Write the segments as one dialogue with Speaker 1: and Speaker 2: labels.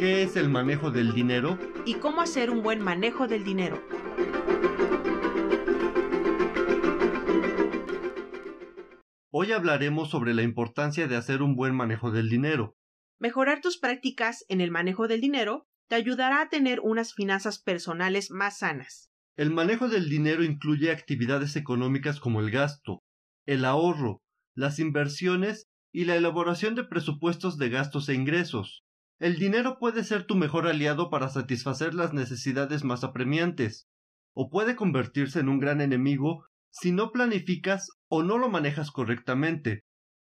Speaker 1: ¿Qué es el manejo del dinero?
Speaker 2: y cómo hacer un buen manejo del dinero.
Speaker 1: Hoy hablaremos sobre la importancia de hacer un buen manejo del dinero.
Speaker 2: Mejorar tus prácticas en el manejo del dinero te ayudará a tener unas finanzas personales más sanas.
Speaker 1: El manejo del dinero incluye actividades económicas como el gasto, el ahorro, las inversiones y la elaboración de presupuestos de gastos e ingresos. El dinero puede ser tu mejor aliado para satisfacer las necesidades más apremiantes, o puede convertirse en un gran enemigo si no planificas o no lo manejas correctamente.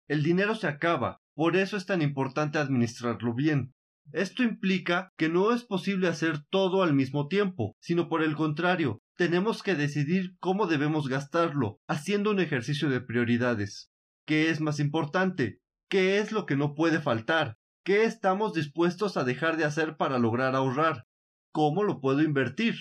Speaker 1: El dinero se acaba, por eso es tan importante administrarlo bien. Esto implica que no es posible hacer todo al mismo tiempo, sino por el contrario, tenemos que decidir cómo debemos gastarlo, haciendo un ejercicio de prioridades. ¿Qué es más importante? ¿Qué es lo que no puede faltar? ¿Qué estamos dispuestos a dejar de hacer para lograr ahorrar? ¿Cómo lo puedo invertir?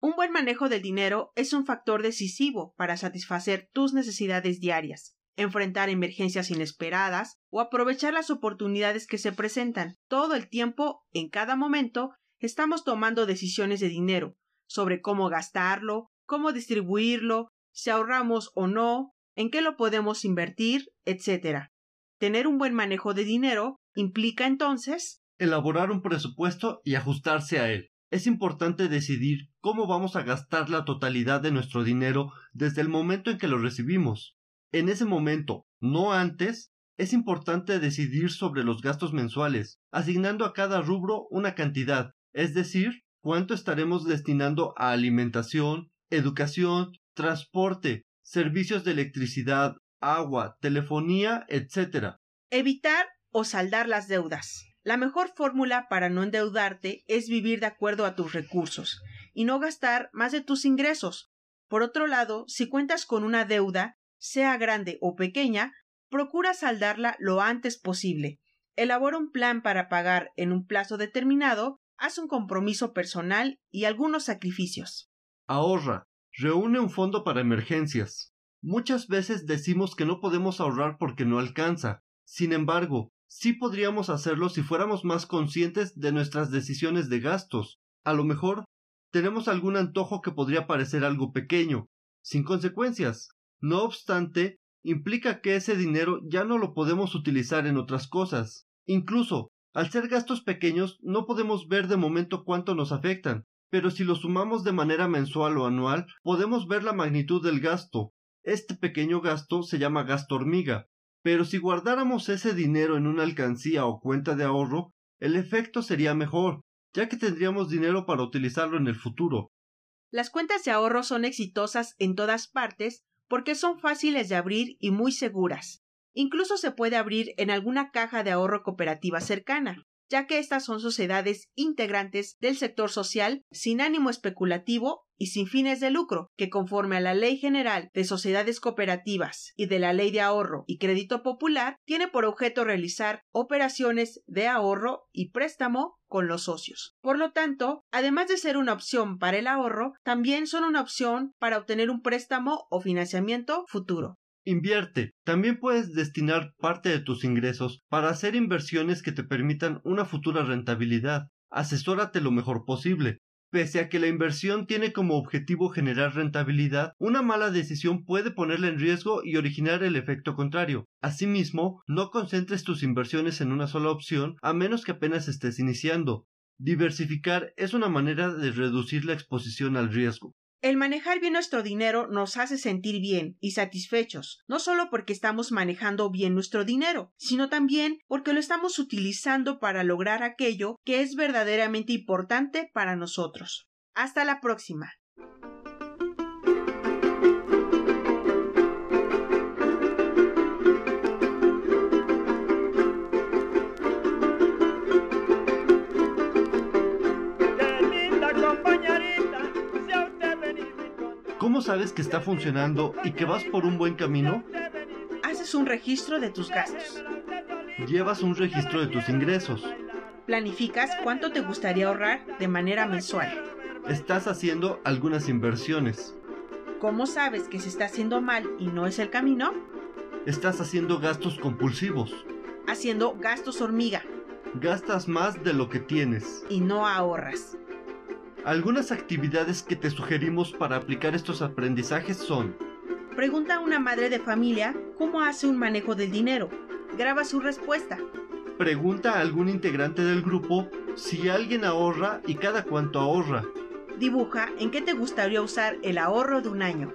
Speaker 2: Un buen manejo del dinero es un factor decisivo para satisfacer tus necesidades diarias, enfrentar emergencias inesperadas o aprovechar las oportunidades que se presentan. Todo el tiempo, en cada momento, estamos tomando decisiones de dinero, sobre cómo gastarlo, cómo distribuirlo, si ahorramos o no, en qué lo podemos invertir, etc. Tener un buen manejo de dinero implica entonces
Speaker 1: Elaborar un presupuesto y ajustarse a él. Es importante decidir cómo vamos a gastar la totalidad de nuestro dinero desde el momento en que lo recibimos. En ese momento, no antes, es importante decidir sobre los gastos mensuales, asignando a cada rubro una cantidad, es decir, cuánto estaremos destinando a alimentación, educación, transporte, servicios de electricidad, agua, telefonía, etc.
Speaker 2: evitar o saldar las deudas. La mejor fórmula para no endeudarte es vivir de acuerdo a tus recursos y no gastar más de tus ingresos. Por otro lado, si cuentas con una deuda, sea grande o pequeña, procura saldarla lo antes posible. Elabora un plan para pagar en un plazo determinado, haz un compromiso personal y algunos sacrificios.
Speaker 1: Ahorra. Reúne un fondo para emergencias. Muchas veces decimos que no podemos ahorrar porque no alcanza. Sin embargo, sí podríamos hacerlo si fuéramos más conscientes de nuestras decisiones de gastos. A lo mejor tenemos algún antojo que podría parecer algo pequeño, sin consecuencias. No obstante, implica que ese dinero ya no lo podemos utilizar en otras cosas. Incluso, al ser gastos pequeños, no podemos ver de momento cuánto nos afectan, pero si lo sumamos de manera mensual o anual, podemos ver la magnitud del gasto. Este pequeño gasto se llama gasto hormiga, pero si guardáramos ese dinero en una alcancía o cuenta de ahorro, el efecto sería mejor, ya que tendríamos dinero para utilizarlo en el futuro.
Speaker 2: Las cuentas de ahorro son exitosas en todas partes porque son fáciles de abrir y muy seguras. Incluso se puede abrir en alguna caja de ahorro cooperativa cercana, ya que estas son sociedades integrantes del sector social sin ánimo especulativo y sin fines de lucro, que conforme a la Ley General de Sociedades Cooperativas y de la Ley de Ahorro y Crédito Popular, tiene por objeto realizar operaciones de ahorro y préstamo con los socios. Por lo tanto, además de ser una opción para el ahorro, también son una opción para obtener un préstamo o financiamiento futuro.
Speaker 1: Invierte. También puedes destinar parte de tus ingresos para hacer inversiones que te permitan una futura rentabilidad. Asesórate lo mejor posible. Pese a que la inversión tiene como objetivo generar rentabilidad, una mala decisión puede ponerla en riesgo y originar el efecto contrario. Asimismo, no concentres tus inversiones en una sola opción a menos que apenas estés iniciando. Diversificar es una manera de reducir la exposición al riesgo.
Speaker 2: El manejar bien nuestro dinero nos hace sentir bien y satisfechos, no solo porque estamos manejando bien nuestro dinero, sino también porque lo estamos utilizando para lograr aquello que es verdaderamente importante para nosotros. Hasta la próxima.
Speaker 1: Sabes que está funcionando y que vas por un buen camino?
Speaker 2: Haces un registro de tus gastos.
Speaker 1: Llevas un registro de tus ingresos.
Speaker 2: Planificas cuánto te gustaría ahorrar de manera mensual.
Speaker 1: Estás haciendo algunas inversiones.
Speaker 2: ¿Cómo sabes que se está haciendo mal y no es el camino?
Speaker 1: Estás haciendo gastos compulsivos.
Speaker 2: Haciendo gastos hormiga.
Speaker 1: Gastas más de lo que tienes.
Speaker 2: Y no ahorras.
Speaker 1: Algunas actividades que te sugerimos para aplicar estos aprendizajes son
Speaker 2: Pregunta a una madre de familia cómo hace un manejo del dinero. Graba su respuesta.
Speaker 1: Pregunta a algún integrante del grupo si alguien ahorra y cada cuánto ahorra.
Speaker 2: Dibuja en qué te gustaría usar el ahorro de un año.